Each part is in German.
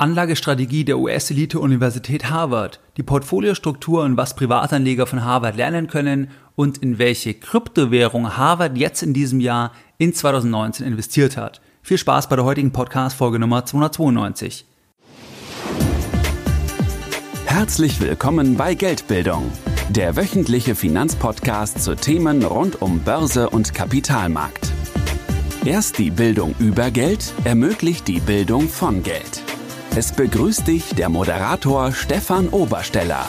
Anlagestrategie der US-Elite-Universität Harvard, die Portfoliostruktur und was Privatanleger von Harvard lernen können und in welche Kryptowährung Harvard jetzt in diesem Jahr in 2019 investiert hat. Viel Spaß bei der heutigen Podcast-Folge Nummer 292. Herzlich willkommen bei Geldbildung, der wöchentliche Finanzpodcast zu Themen rund um Börse und Kapitalmarkt. Erst die Bildung über Geld ermöglicht die Bildung von Geld. Es begrüßt dich der Moderator Stefan Obersteller.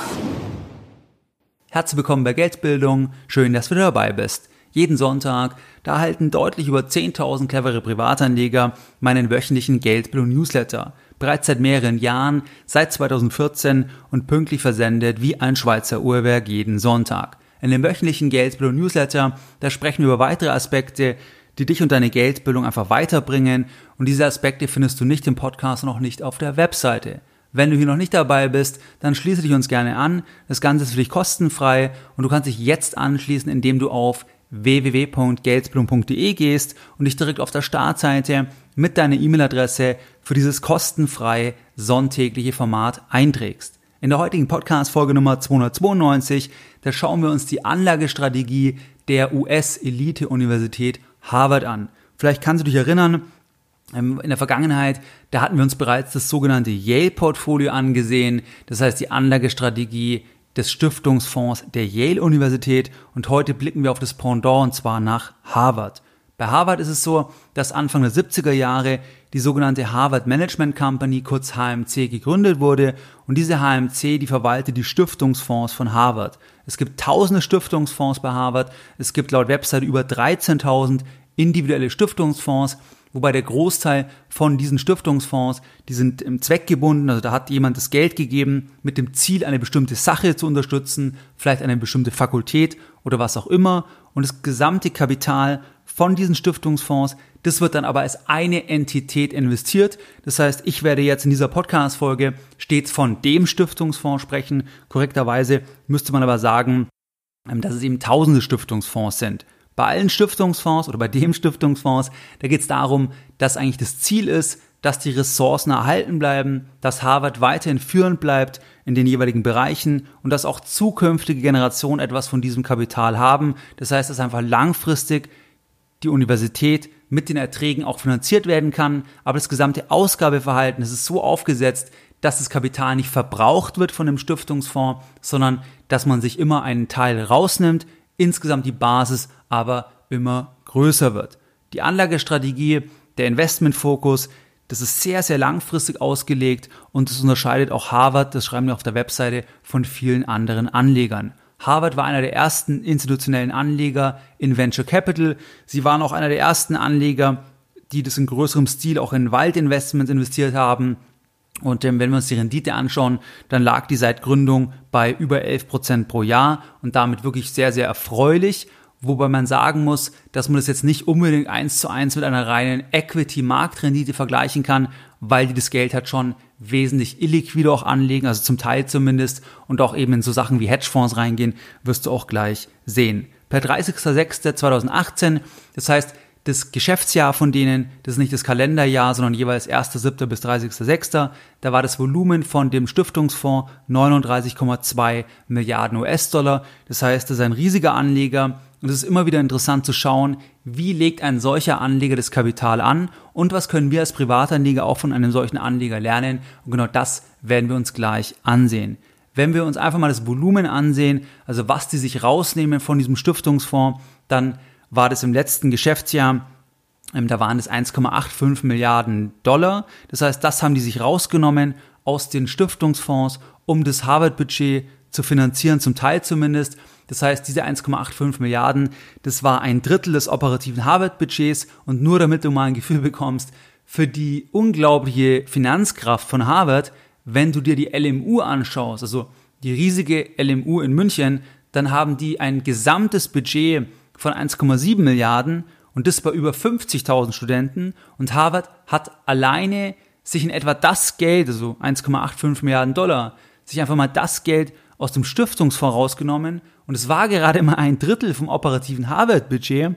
Herzlich willkommen bei Geldbildung. Schön, dass du dabei bist. Jeden Sonntag, da erhalten deutlich über 10.000 clevere Privatanleger meinen wöchentlichen Geldbildung-Newsletter. Bereits seit mehreren Jahren, seit 2014 und pünktlich versendet wie ein Schweizer Uhrwerk jeden Sonntag. In dem wöchentlichen Geldbildung-Newsletter, da sprechen wir über weitere Aspekte, die dich und deine Geldbildung einfach weiterbringen. Und diese Aspekte findest du nicht im Podcast und auch nicht auf der Webseite. Wenn du hier noch nicht dabei bist, dann schließe dich uns gerne an. Das Ganze ist für dich kostenfrei und du kannst dich jetzt anschließen, indem du auf www.geldbildung.de gehst und dich direkt auf der Startseite mit deiner E-Mail-Adresse für dieses kostenfreie sonntägliche Format einträgst. In der heutigen Podcast-Folge Nummer 292, da schauen wir uns die Anlagestrategie der US-Elite-Universität Harvard an. Vielleicht kannst du dich erinnern, ähm, in der Vergangenheit, da hatten wir uns bereits das sogenannte Yale-Portfolio angesehen, das heißt die Anlagestrategie des Stiftungsfonds der Yale-Universität und heute blicken wir auf das Pendant und zwar nach Harvard. Bei Harvard ist es so, dass Anfang der 70er Jahre die sogenannte Harvard Management Company, kurz HMC, gegründet wurde. Und diese HMC, die verwaltet die Stiftungsfonds von Harvard. Es gibt tausende Stiftungsfonds bei Harvard, es gibt laut Website über 13.000 individuelle Stiftungsfonds, wobei der Großteil von diesen Stiftungsfonds, die sind im Zweck gebunden, also da hat jemand das Geld gegeben mit dem Ziel, eine bestimmte Sache zu unterstützen, vielleicht eine bestimmte Fakultät oder was auch immer. Und das gesamte Kapital von diesen Stiftungsfonds. Das wird dann aber als eine Entität investiert. Das heißt, ich werde jetzt in dieser Podcast-Folge stets von dem Stiftungsfonds sprechen. Korrekterweise müsste man aber sagen, ähm, dass es eben tausende Stiftungsfonds sind. Bei allen Stiftungsfonds oder bei dem Stiftungsfonds, da geht es darum, dass eigentlich das Ziel ist, dass die Ressourcen erhalten bleiben, dass Harvard weiterhin führend bleibt in den jeweiligen Bereichen und dass auch zukünftige Generationen etwas von diesem Kapital haben. Das heißt, dass einfach langfristig die Universität mit den Erträgen auch finanziert werden kann, aber das gesamte Ausgabeverhalten ist so aufgesetzt, dass das Kapital nicht verbraucht wird von dem Stiftungsfonds, sondern dass man sich immer einen Teil rausnimmt, insgesamt die Basis aber immer größer wird. Die Anlagestrategie, der Investmentfokus, das ist sehr, sehr langfristig ausgelegt und das unterscheidet auch Harvard, das schreiben wir auf der Webseite, von vielen anderen Anlegern. Harvard war einer der ersten institutionellen Anleger in Venture Capital. Sie waren auch einer der ersten Anleger, die das in größerem Stil auch in Waldinvestments investiert haben. Und ähm, wenn wir uns die Rendite anschauen, dann lag die seit Gründung bei über 11 Prozent pro Jahr und damit wirklich sehr, sehr erfreulich. Wobei man sagen muss, dass man das jetzt nicht unbedingt eins zu eins mit einer reinen Equity-Marktrendite vergleichen kann, weil die das Geld hat schon wesentlich illiquide auch anlegen, also zum Teil zumindest, und auch eben in so Sachen wie Hedgefonds reingehen, wirst du auch gleich sehen. Per 30.06.2018, das heißt, das Geschäftsjahr von denen, das ist nicht das Kalenderjahr, sondern jeweils 1.7. bis 30.6., da war das Volumen von dem Stiftungsfonds 39,2 Milliarden US-Dollar. Das heißt, das ist ein riesiger Anleger, und es ist immer wieder interessant zu schauen, wie legt ein solcher Anleger das Kapital an und was können wir als Privatanleger auch von einem solchen Anleger lernen. Und genau das werden wir uns gleich ansehen. Wenn wir uns einfach mal das Volumen ansehen, also was die sich rausnehmen von diesem Stiftungsfonds, dann war das im letzten Geschäftsjahr, ähm, da waren es 1,85 Milliarden Dollar. Das heißt, das haben die sich rausgenommen aus den Stiftungsfonds, um das Harvard-Budget zu finanzieren, zum Teil zumindest. Das heißt, diese 1,85 Milliarden, das war ein Drittel des operativen Harvard-Budgets und nur damit du mal ein Gefühl bekommst für die unglaubliche Finanzkraft von Harvard, wenn du dir die LMU anschaust, also die riesige LMU in München, dann haben die ein gesamtes Budget von 1,7 Milliarden und das bei über 50.000 Studenten und Harvard hat alleine sich in etwa das Geld, also 1,85 Milliarden Dollar, sich einfach mal das Geld aus dem Stiftungsfonds rausgenommen und es war gerade mal ein Drittel vom operativen Harvard-Budget.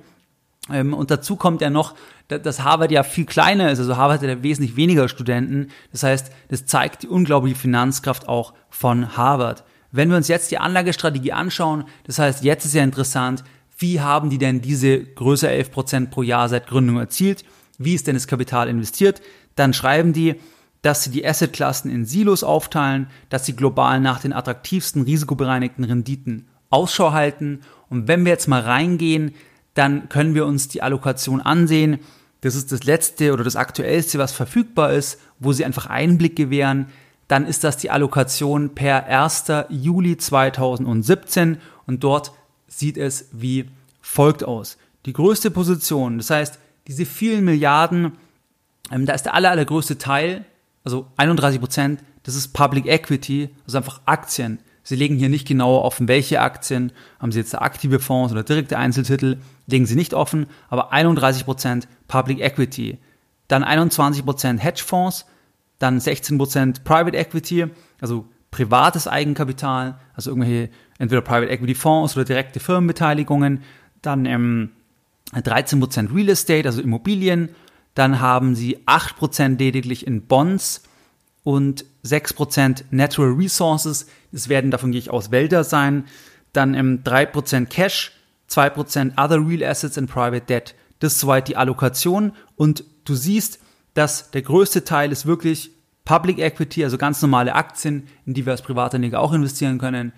Ähm, und dazu kommt ja noch, dass Harvard ja viel kleiner ist. Also Harvard hat ja wesentlich weniger Studenten. Das heißt, das zeigt die unglaubliche Finanzkraft auch von Harvard. Wenn wir uns jetzt die Anlagestrategie anschauen, das heißt, jetzt ist ja interessant, wie haben die denn diese größer 11% pro Jahr seit Gründung erzielt? Wie ist denn das Kapital investiert? Dann schreiben die, dass sie die Assetklassen in Silos aufteilen, dass sie global nach den attraktivsten risikobereinigten Renditen Ausschau halten. Und wenn wir jetzt mal reingehen, dann können wir uns die Allokation ansehen. Das ist das letzte oder das aktuellste, was verfügbar ist, wo sie einfach Einblick gewähren. Dann ist das die Allokation per 1. Juli 2017 und dort sieht es wie folgt aus. Die größte Position, das heißt, diese vielen Milliarden, ähm, da ist der aller, allergrößte Teil, also 31 Prozent, das ist Public Equity, also einfach Aktien. Sie legen hier nicht genau offen, welche Aktien, haben Sie jetzt aktive Fonds oder direkte Einzeltitel, legen Sie nicht offen, aber 31 Prozent Public Equity, dann 21 Prozent Hedgefonds, dann 16% Private Equity, also privates Eigenkapital, also irgendwelche entweder Private Equity Fonds oder direkte Firmenbeteiligungen, dann ähm, 13% Real Estate, also Immobilien, dann haben sie 8% lediglich in Bonds und 6% Natural Resources, das werden davon gehe ich aus Wälder sein, dann ähm, 3% Cash, 2% Other Real Assets and Private Debt. Das ist soweit die Allokation und du siehst, dass der größte Teil ist wirklich Public Equity, also ganz normale Aktien, in die wir als Privatanleger auch investieren können.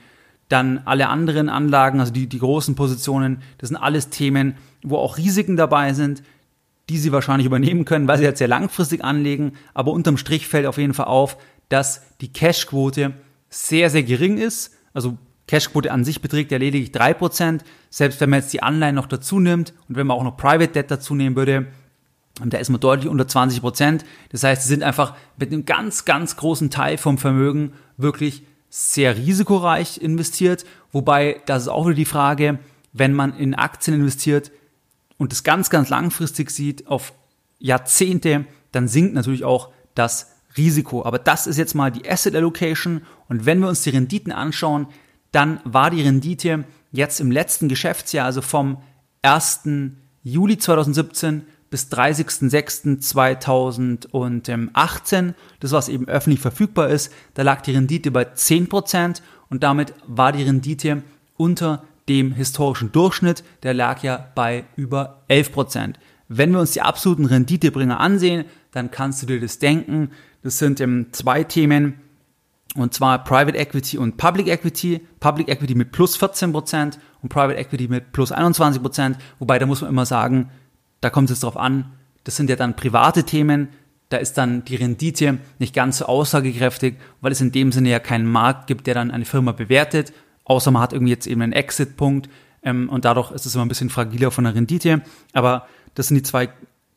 Dann alle anderen Anlagen, also die, die großen Positionen, das sind alles Themen, wo auch Risiken dabei sind, die sie wahrscheinlich übernehmen können, weil sie jetzt sehr langfristig anlegen. Aber unterm Strich fällt auf jeden Fall auf, dass die Cashquote sehr, sehr gering ist. Also Cashquote an sich beträgt ja lediglich drei Prozent. Selbst wenn man jetzt die Anleihen noch dazu nimmt und wenn man auch noch Private Debt dazu nehmen würde, da ist man deutlich unter 20 Prozent. Das heißt, sie sind einfach mit einem ganz, ganz großen Teil vom Vermögen wirklich sehr risikoreich investiert. Wobei, das ist auch wieder die Frage, wenn man in Aktien investiert und das ganz, ganz langfristig sieht, auf Jahrzehnte, dann sinkt natürlich auch das Risiko. Aber das ist jetzt mal die Asset Allocation. Und wenn wir uns die Renditen anschauen, dann war die Rendite jetzt im letzten Geschäftsjahr, also vom 1. Juli 2017 bis 30.06.2018, das was eben öffentlich verfügbar ist, da lag die Rendite bei 10% und damit war die Rendite unter dem historischen Durchschnitt, der lag ja bei über 11%. Wenn wir uns die absoluten Renditebringer ansehen, dann kannst du dir das denken. Das sind ähm, zwei Themen, und zwar Private Equity und Public Equity. Public Equity mit plus 14% und Private Equity mit plus 21%. Wobei, da muss man immer sagen, da kommt es drauf an, das sind ja dann private Themen, da ist dann die Rendite nicht ganz so aussagekräftig, weil es in dem Sinne ja keinen Markt gibt, der dann eine Firma bewertet, außer man hat irgendwie jetzt eben einen Exit-Punkt ähm, und dadurch ist es immer ein bisschen fragiler von der Rendite. Aber das sind die zwei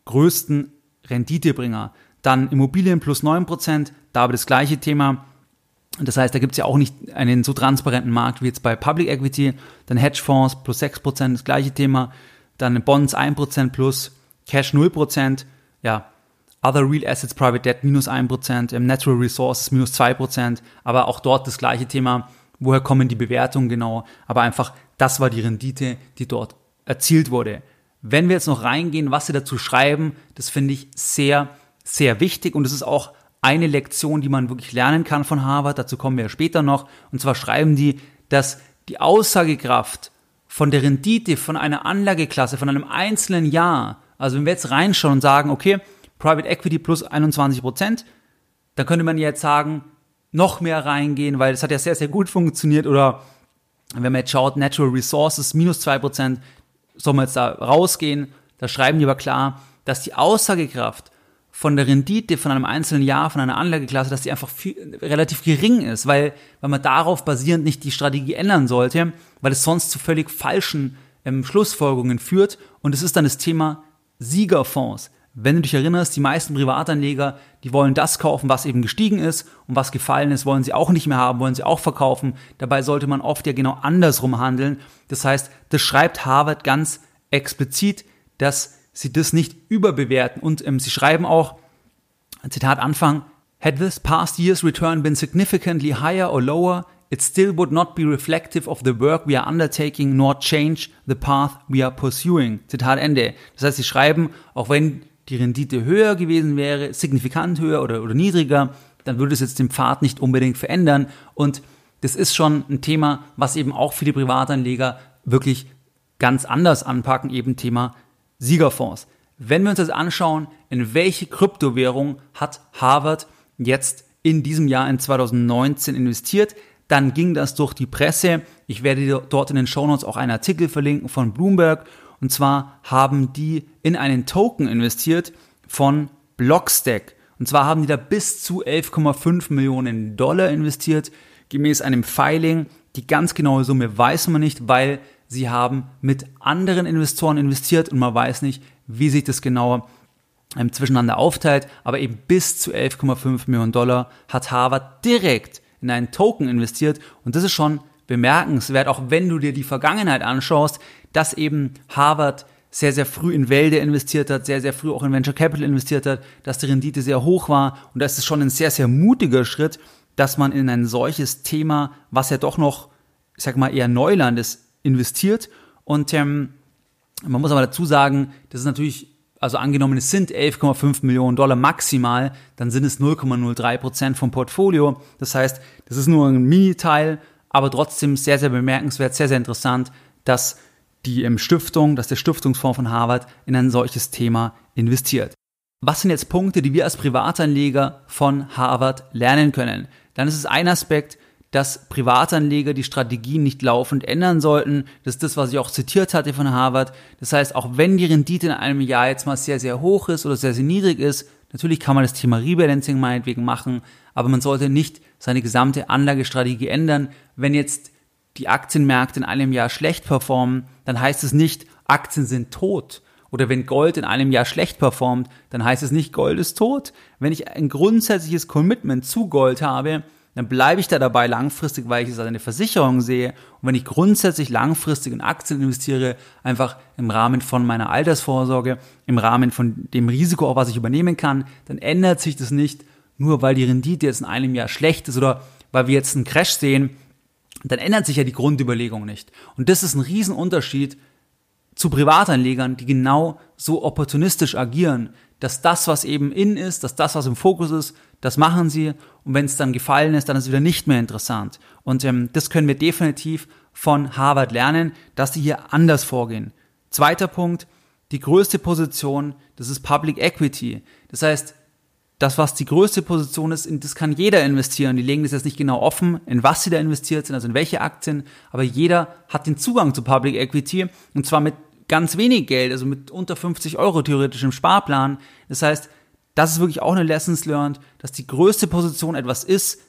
größten Renditebringer. Dann Immobilien plus 9%, da aber das gleiche Thema. Das heißt, da gibt es ja auch nicht einen so transparenten Markt wie jetzt bei Public Equity. Dann Hedgefonds plus 6%, das gleiche Thema dann Bonds 1% plus, Cash 0%, ja, Other Real Assets Private Debt minus 1%, Natural Resources minus 2%, aber auch dort das gleiche Thema, woher kommen die Bewertungen genau, aber einfach, das war die Rendite, die dort erzielt wurde. Wenn wir jetzt noch reingehen, was sie dazu schreiben, das finde ich sehr, sehr wichtig und es ist auch eine Lektion, die man wirklich lernen kann von Harvard, dazu kommen wir ja später noch, und zwar schreiben die, dass die Aussagekraft von der Rendite von einer Anlageklasse, von einem einzelnen Jahr, also wenn wir jetzt reinschauen und sagen, okay, Private Equity plus 21 Prozent, dann könnte man jetzt sagen, noch mehr reingehen, weil das hat ja sehr, sehr gut funktioniert oder wenn man jetzt schaut, Natural Resources minus zwei Prozent, soll man jetzt da rausgehen, da schreiben die aber klar, dass die Aussagekraft von der Rendite von einem einzelnen Jahr, von einer Anlageklasse, dass die einfach viel, relativ gering ist, weil, weil man darauf basierend nicht die Strategie ändern sollte, weil es sonst zu völlig falschen ähm, Schlussfolgerungen führt. Und es ist dann das Thema Siegerfonds. Wenn du dich erinnerst, die meisten Privatanleger, die wollen das kaufen, was eben gestiegen ist und was gefallen ist, wollen sie auch nicht mehr haben, wollen sie auch verkaufen. Dabei sollte man oft ja genau andersrum handeln. Das heißt, das schreibt Harvard ganz explizit, dass sie das nicht überbewerten. Und ähm, sie schreiben auch, Zitat Anfang, Had this past year's return been significantly higher or lower, it still would not be reflective of the work we are undertaking nor change the path we are pursuing. Zitat Ende. Das heißt, sie schreiben, auch wenn die Rendite höher gewesen wäre, signifikant höher oder, oder niedriger, dann würde es jetzt den Pfad nicht unbedingt verändern. Und das ist schon ein Thema, was eben auch viele Privatanleger wirklich ganz anders anpacken, eben Thema Siegerfonds. Wenn wir uns das anschauen, in welche Kryptowährung hat Harvard jetzt in diesem Jahr in 2019 investiert, dann ging das durch die Presse. Ich werde dort in den Shownotes auch einen Artikel verlinken von Bloomberg. Und zwar haben die in einen Token investiert von Blockstack. Und zwar haben die da bis zu 11,5 Millionen Dollar investiert, gemäß einem Filing. Die ganz genaue Summe weiß man nicht, weil sie haben mit anderen Investoren investiert und man weiß nicht, wie sich das genauer ähm, zwischeneinander aufteilt. Aber eben bis zu 11,5 Millionen Dollar hat Harvard direkt in einen Token investiert und das ist schon bemerkenswert, auch wenn du dir die Vergangenheit anschaust, dass eben Harvard sehr, sehr früh in Wälder investiert hat, sehr, sehr früh auch in Venture Capital investiert hat, dass die Rendite sehr hoch war und das ist schon ein sehr, sehr mutiger Schritt, dass man in ein solches Thema, was ja doch noch, ich sag mal, eher Neuland ist, investiert. Und ähm, man muss aber dazu sagen, das ist natürlich, also angenommen, es sind 11,5 Millionen Dollar maximal, dann sind es 0,03 Prozent vom Portfolio. Das heißt, das ist nur ein Mini-Teil, aber trotzdem sehr, sehr bemerkenswert, sehr, sehr interessant, dass die ähm, Stiftung, dass der Stiftungsfonds von Harvard in ein solches Thema investiert. Was sind jetzt Punkte, die wir als Privatanleger von Harvard lernen können? Dann ist es ein Aspekt, dass Privatanleger die Strategien nicht laufend ändern sollten. Das ist das, was ich auch zitiert hatte von Harvard. Das heißt, auch wenn die Rendite in einem Jahr jetzt mal sehr, sehr hoch ist oder sehr, sehr niedrig ist, natürlich kann man das Thema Rebalancing meinetwegen machen, aber man sollte nicht seine gesamte Anlagestrategie ändern. Wenn jetzt die Aktienmärkte in einem Jahr schlecht performen, dann heißt es nicht, Aktien sind tot. Oder wenn Gold in einem Jahr schlecht performt, dann heißt es nicht, Gold ist tot. Wenn ich ein grundsätzliches Commitment zu Gold habe, dann bleibe ich da dabei langfristig, weil ich es als eine Versicherung sehe. Und wenn ich grundsätzlich langfristig in Aktien investiere, einfach im Rahmen von meiner Altersvorsorge, im Rahmen von dem Risiko, auch was ich übernehmen kann, dann ändert sich das nicht, nur weil die Rendite jetzt in einem Jahr schlecht ist oder weil wir jetzt einen Crash sehen, dann ändert sich ja die Grundüberlegung nicht. Und das ist ein Riesenunterschied zu Privatanlegern, die genau so opportunistisch agieren, dass das, was eben in ist, dass das, was im Fokus ist, das machen sie und wenn es dann gefallen ist, dann ist es wieder nicht mehr interessant. Und ähm, das können wir definitiv von Harvard lernen, dass sie hier anders vorgehen. Zweiter Punkt, die größte Position, das ist Public Equity. Das heißt, das, was die größte Position ist, das kann jeder investieren. Die legen das jetzt nicht genau offen, in was sie da investiert sind, also in welche Aktien, aber jeder hat den Zugang zu Public Equity und zwar mit ganz wenig Geld, also mit unter 50 Euro theoretisch im Sparplan. Das heißt, das ist wirklich auch eine Lessons learned, dass die größte Position etwas ist,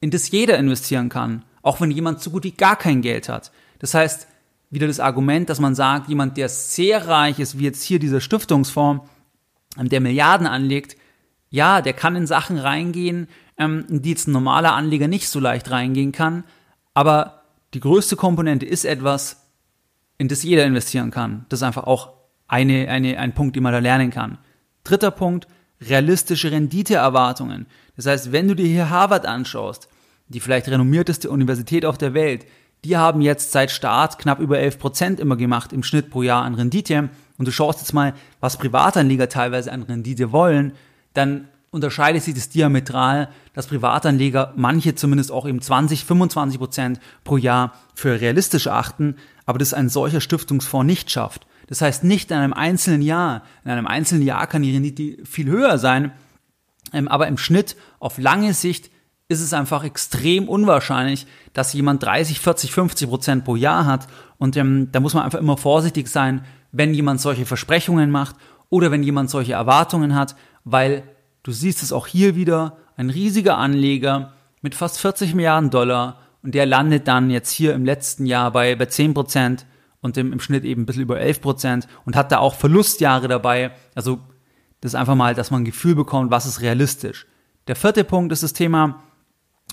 in das jeder investieren kann, auch wenn jemand so gut wie gar kein Geld hat. Das heißt, wieder das Argument, dass man sagt, jemand, der sehr reich ist, wie jetzt hier dieser Stiftungsfonds, ähm, der Milliarden anlegt, ja, der kann in Sachen reingehen, ähm, in die jetzt ein normaler Anleger nicht so leicht reingehen kann, aber die größte Komponente ist etwas, in das jeder investieren kann. Das ist einfach auch eine, eine, ein Punkt, den man da lernen kann. Dritter Punkt, realistische Renditeerwartungen. Das heißt, wenn du dir hier Harvard anschaust, die vielleicht renommierteste Universität auf der Welt, die haben jetzt seit Start knapp über 11 Prozent immer gemacht im Schnitt pro Jahr an Rendite. Und du schaust jetzt mal, was Privatanleger teilweise an Rendite wollen, dann unterscheidet sich das diametral, dass Privatanleger manche zumindest auch eben 20, 25 Prozent pro Jahr für realistisch achten, aber das ein solcher Stiftungsfonds nicht schafft. Das heißt, nicht in einem einzelnen Jahr, in einem einzelnen Jahr kann die Rendite viel höher sein, ähm, aber im Schnitt auf lange Sicht ist es einfach extrem unwahrscheinlich, dass jemand 30, 40, 50 Prozent pro Jahr hat. Und ähm, da muss man einfach immer vorsichtig sein, wenn jemand solche Versprechungen macht oder wenn jemand solche Erwartungen hat, weil Du siehst es auch hier wieder, ein riesiger Anleger mit fast 40 Milliarden Dollar und der landet dann jetzt hier im letzten Jahr bei, bei 10 Prozent und im, im Schnitt eben ein bisschen über 11 Prozent und hat da auch Verlustjahre dabei. Also das ist einfach mal, dass man ein Gefühl bekommt, was ist realistisch. Der vierte Punkt ist das Thema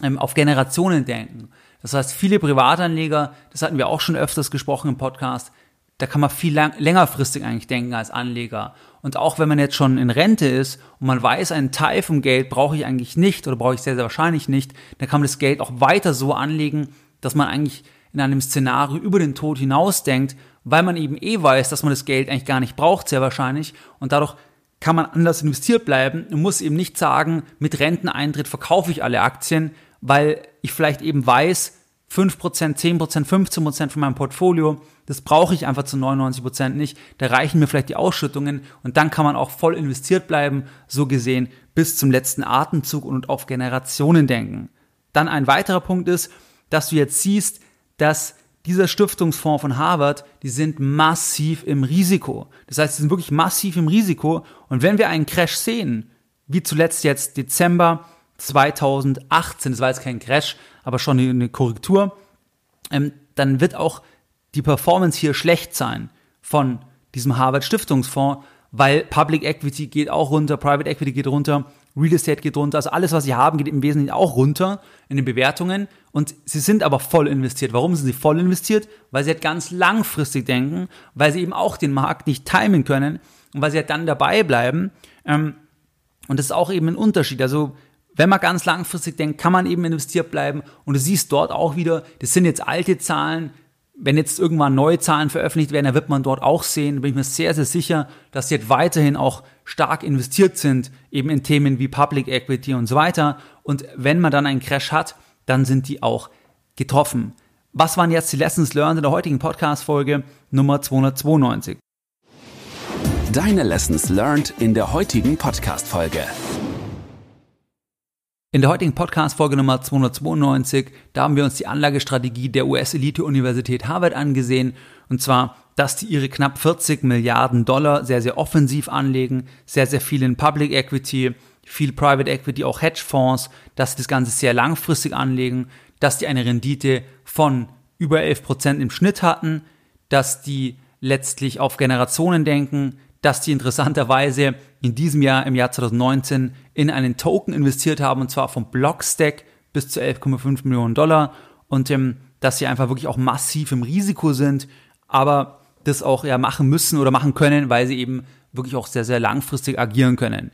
ähm, auf Generationen denken. Das heißt, viele Privatanleger, das hatten wir auch schon öfters gesprochen im Podcast, da kann man viel lang, längerfristig eigentlich denken als Anleger. Und auch wenn man jetzt schon in Rente ist und man weiß, einen Teil vom Geld brauche ich eigentlich nicht oder brauche ich sehr, sehr wahrscheinlich nicht, dann kann man das Geld auch weiter so anlegen, dass man eigentlich in einem Szenario über den Tod hinaus denkt, weil man eben eh weiß, dass man das Geld eigentlich gar nicht braucht, sehr wahrscheinlich. Und dadurch kann man anders investiert bleiben und muss eben nicht sagen, mit Renteneintritt verkaufe ich alle Aktien, weil ich vielleicht eben weiß, 5%, 10%, 15% von meinem Portfolio, das brauche ich einfach zu 99% nicht. Da reichen mir vielleicht die Ausschüttungen und dann kann man auch voll investiert bleiben, so gesehen, bis zum letzten Atemzug und auf Generationen denken. Dann ein weiterer Punkt ist, dass du jetzt siehst, dass dieser Stiftungsfonds von Harvard, die sind massiv im Risiko. Das heißt, sie sind wirklich massiv im Risiko. Und wenn wir einen Crash sehen, wie zuletzt jetzt Dezember 2018, das war jetzt kein Crash, aber schon eine Korrektur, ähm, dann wird auch die Performance hier schlecht sein von diesem Harvard Stiftungsfonds, weil Public Equity geht auch runter, Private Equity geht runter, Real Estate geht runter, also alles, was sie haben, geht im Wesentlichen auch runter in den Bewertungen und sie sind aber voll investiert. Warum sind sie voll investiert? Weil sie halt ganz langfristig denken, weil sie eben auch den Markt nicht timen können und weil sie halt dann dabei bleiben. Ähm, und das ist auch eben ein Unterschied. Also wenn man ganz langfristig denkt, kann man eben investiert bleiben und du siehst dort auch wieder, das sind jetzt alte Zahlen, wenn jetzt irgendwann neue Zahlen veröffentlicht werden, dann wird man dort auch sehen, bin ich mir sehr, sehr sicher, dass sie jetzt weiterhin auch stark investiert sind, eben in Themen wie Public Equity und so weiter. Und wenn man dann einen Crash hat, dann sind die auch getroffen. Was waren jetzt die Lessons learned in der heutigen Podcast-Folge Nummer 292? Deine Lessons learned in der heutigen Podcast-Folge. In der heutigen Podcast-Folge Nummer 292, da haben wir uns die Anlagestrategie der US-Elite-Universität Harvard angesehen. Und zwar, dass die ihre knapp 40 Milliarden Dollar sehr, sehr offensiv anlegen, sehr, sehr viel in Public Equity, viel Private Equity, auch Hedgefonds, dass sie das Ganze sehr langfristig anlegen, dass die eine Rendite von über 11 Prozent im Schnitt hatten, dass die letztlich auf Generationen denken, dass die interessanterweise in diesem Jahr, im Jahr 2019, in einen Token investiert haben, und zwar vom Blockstack bis zu 11,5 Millionen Dollar und ähm, dass sie einfach wirklich auch massiv im Risiko sind, aber das auch ja machen müssen oder machen können, weil sie eben wirklich auch sehr, sehr langfristig agieren können.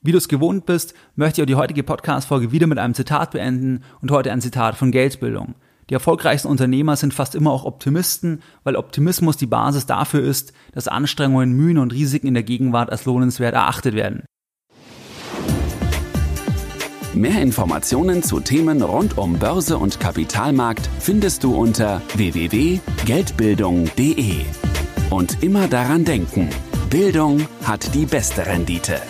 Wie du es gewohnt bist, möchte ich auch die heutige Podcast-Folge wieder mit einem Zitat beenden und heute ein Zitat von Geldbildung. Die erfolgreichsten Unternehmer sind fast immer auch Optimisten, weil Optimismus die Basis dafür ist, dass Anstrengungen, Mühen und Risiken in der Gegenwart als lohnenswert erachtet werden. Mehr Informationen zu Themen rund um Börse und Kapitalmarkt findest du unter www.geldbildung.de. Und immer daran denken, Bildung hat die beste Rendite.